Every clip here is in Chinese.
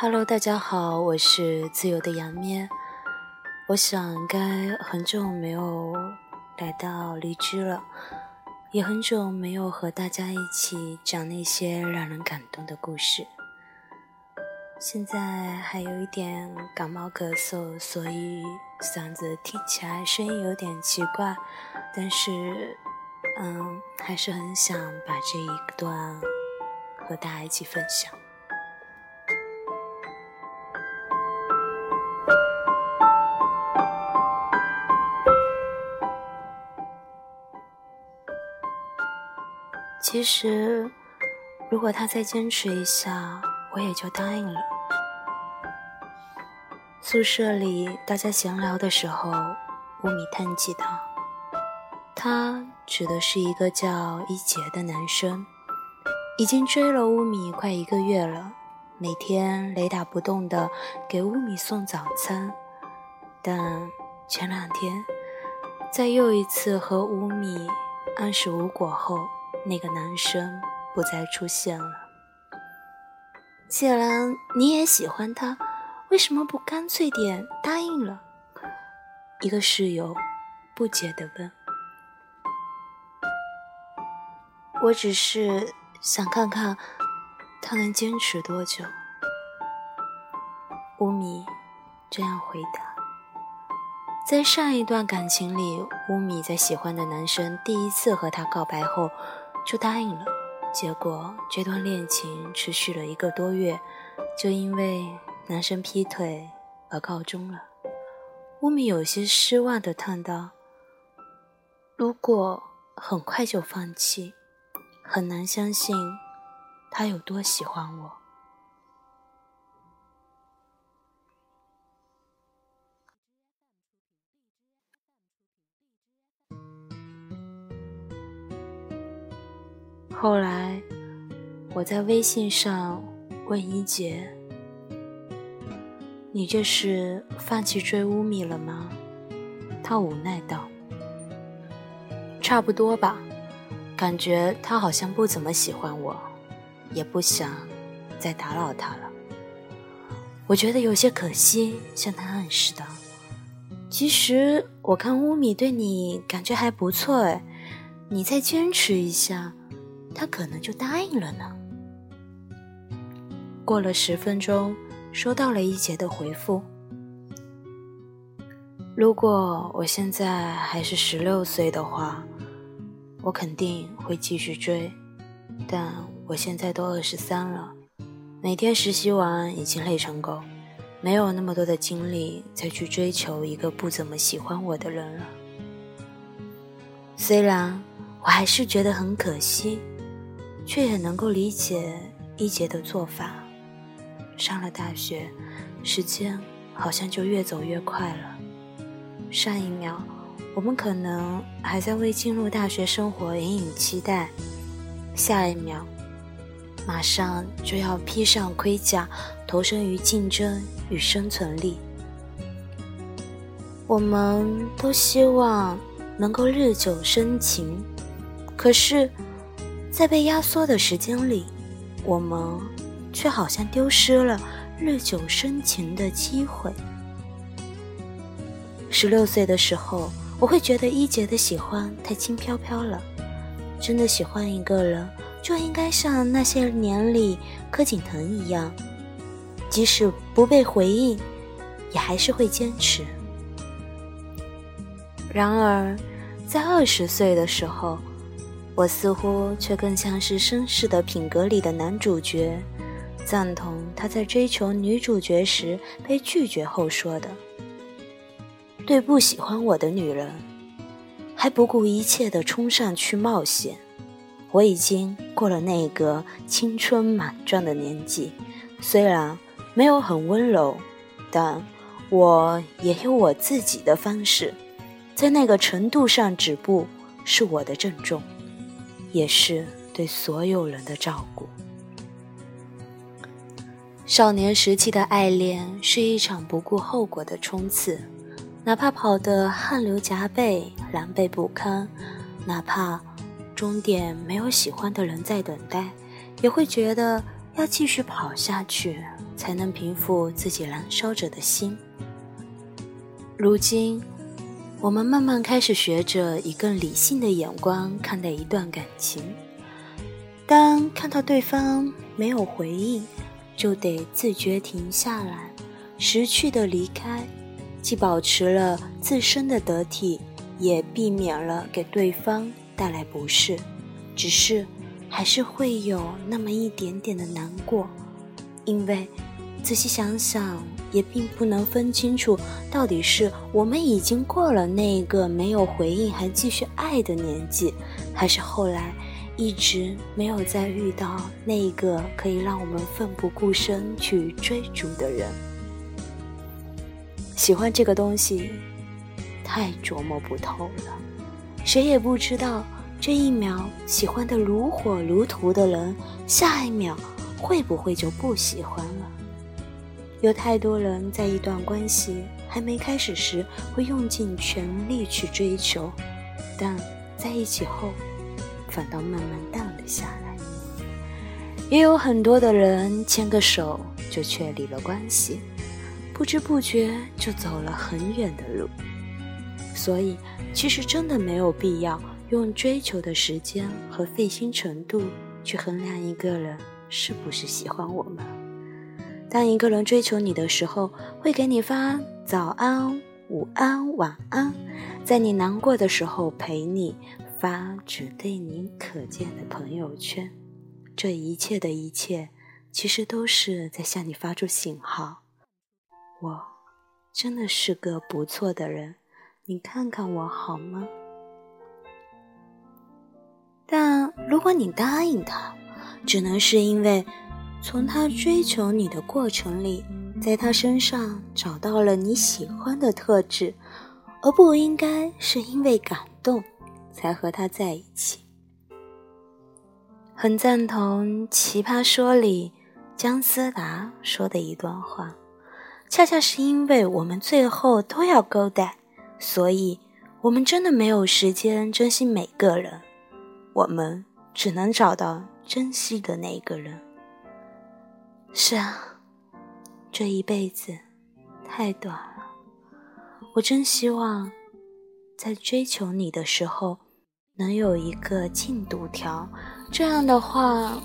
Hello，大家好，我是自由的杨咩。我想该很久没有来到荔枝了，也很久没有和大家一起讲那些让人感动的故事。现在还有一点感冒咳嗽，所以嗓子听起来声音有点奇怪，但是，嗯，还是很想把这一段和大家一起分享。其实，如果他再坚持一下，我也就答应了。宿舍里大家闲聊的时候，乌米叹气道，他指的是一个叫一杰的男生，已经追了乌米快一个月了，每天雷打不动的给乌米送早餐。但前两天，在又一次和乌米暗示无果后，那个男生不再出现了。既然你也喜欢他，为什么不干脆点答应了？一个室友不解地问。我只是想看看他能坚持多久。乌米这样回答。在上一段感情里，乌米在喜欢的男生第一次和他告白后。就答应了，结果这段恋情持续了一个多月，就因为男生劈腿而告终了。乌米有些失望的叹道：“如果很快就放弃，很难相信他有多喜欢我。”后来，我在微信上问一杰：“你这是放弃追乌米了吗？”他无奈道：“差不多吧，感觉他好像不怎么喜欢我，也不想再打扰他了。我觉得有些可惜，向他暗示道：‘其实我看乌米对你感觉还不错，哎，你再坚持一下。’”他可能就答应了呢。过了十分钟，收到了一杰的回复：“如果我现在还是十六岁的话，我肯定会继续追。但我现在都二十三了，每天实习完已经累成狗，没有那么多的精力再去追求一个不怎么喜欢我的人了。虽然我还是觉得很可惜。”却也能够理解一杰的做法。上了大学，时间好像就越走越快了。上一秒，我们可能还在为进入大学生活隐隐期待；下一秒，马上就要披上盔甲，投身于竞争与生存里。我们都希望能够日久生情，可是。在被压缩的时间里，我们却好像丢失了日久生情的机会。十六岁的时候，我会觉得一杰的喜欢太轻飘飘了。真的喜欢一个人，就应该像那些年里柯景腾一样，即使不被回应，也还是会坚持。然而，在二十岁的时候，我似乎却更像是绅士的品格里的男主角，赞同他在追求女主角时被拒绝后说的：“对不喜欢我的女人，还不顾一切地冲上去冒险。我已经过了那个青春莽撞的年纪，虽然没有很温柔，但我也有我自己的方式，在那个程度上止步是我的郑重。”也是对所有人的照顾。少年时期的爱恋是一场不顾后果的冲刺，哪怕跑得汗流浃背、狼狈不堪，哪怕终点没有喜欢的人在等待，也会觉得要继续跑下去，才能平复自己燃烧着的心。如今，我们慢慢开始学着以更理性的眼光看待一段感情。当看到对方没有回应，就得自觉停下来，识趣的离开，既保持了自身的得体，也避免了给对方带来不适。只是，还是会有那么一点点的难过，因为仔细想想，也并不能分清楚，到底是我们已经过了那个没有回应还继续爱的年纪，还是后来。一直没有再遇到那一个可以让我们奋不顾身去追逐的人。喜欢这个东西，太琢磨不透了。谁也不知道这一秒喜欢的如火如荼的人，下一秒会不会就不喜欢了。有太多人在一段关系还没开始时，会用尽全力去追求，但在一起后。反倒慢慢淡了下来，也有很多的人牵个手就确立了关系，不知不觉就走了很远的路。所以，其实真的没有必要用追求的时间和费心程度去衡量一个人是不是喜欢我们。当一个人追求你的时候，会给你发早安、午安、晚安，在你难过的时候陪你。发只对你可见的朋友圈，这一切的一切，其实都是在向你发出信号。我真的是个不错的人，你看看我好吗？但如果你答应他，只能是因为从他追求你的过程里，在他身上找到了你喜欢的特质，而不应该是因为感动。才和他在一起。很赞同《奇葩说》里姜思达说的一段话：，恰恰是因为我们最后都要勾搭，所以我们真的没有时间珍惜每个人，我们只能找到珍惜的那个人。是啊，这一辈子太短了，我真希望在追求你的时候。能有一个进度条，这样的话，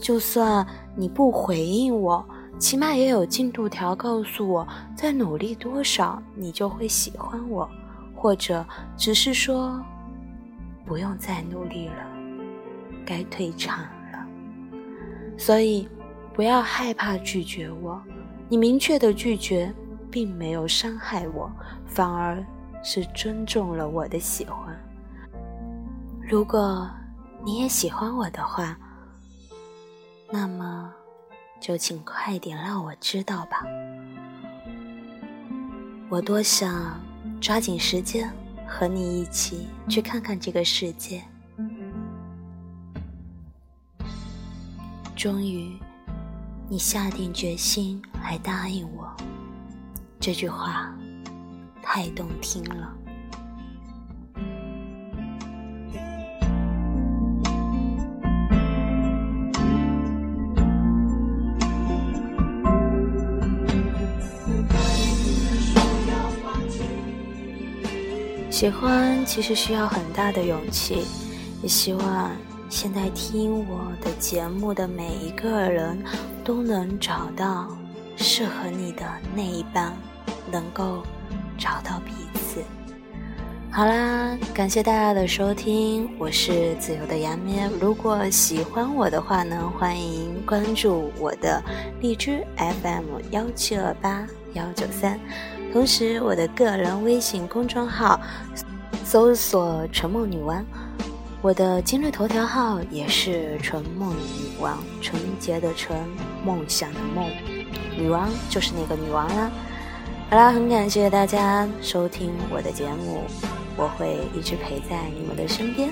就算你不回应我，起码也有进度条告诉我，再努力多少，你就会喜欢我，或者只是说，不用再努力了，该退场了。所以，不要害怕拒绝我，你明确的拒绝，并没有伤害我，反而是尊重了我的喜欢。如果你也喜欢我的话，那么就请快点让我知道吧。我多想抓紧时间和你一起去看看这个世界。终于，你下定决心来答应我，这句话太动听了。喜欢其实需要很大的勇气，也希望现在听我的节目的每一个人都能找到适合你的那一半，能够找到彼此。好啦，感谢大家的收听，我是自由的杨咩。如果喜欢我的话呢，欢迎关注我的荔枝 FM 幺七二八幺九三。同时，我的个人微信公众号搜索“纯梦女王”，我的今日头条号也是“纯梦女王”，纯洁的纯，梦想的梦，女王就是那个女王啦。好啦，很感谢大家收听我的节目，我会一直陪在你们的身边。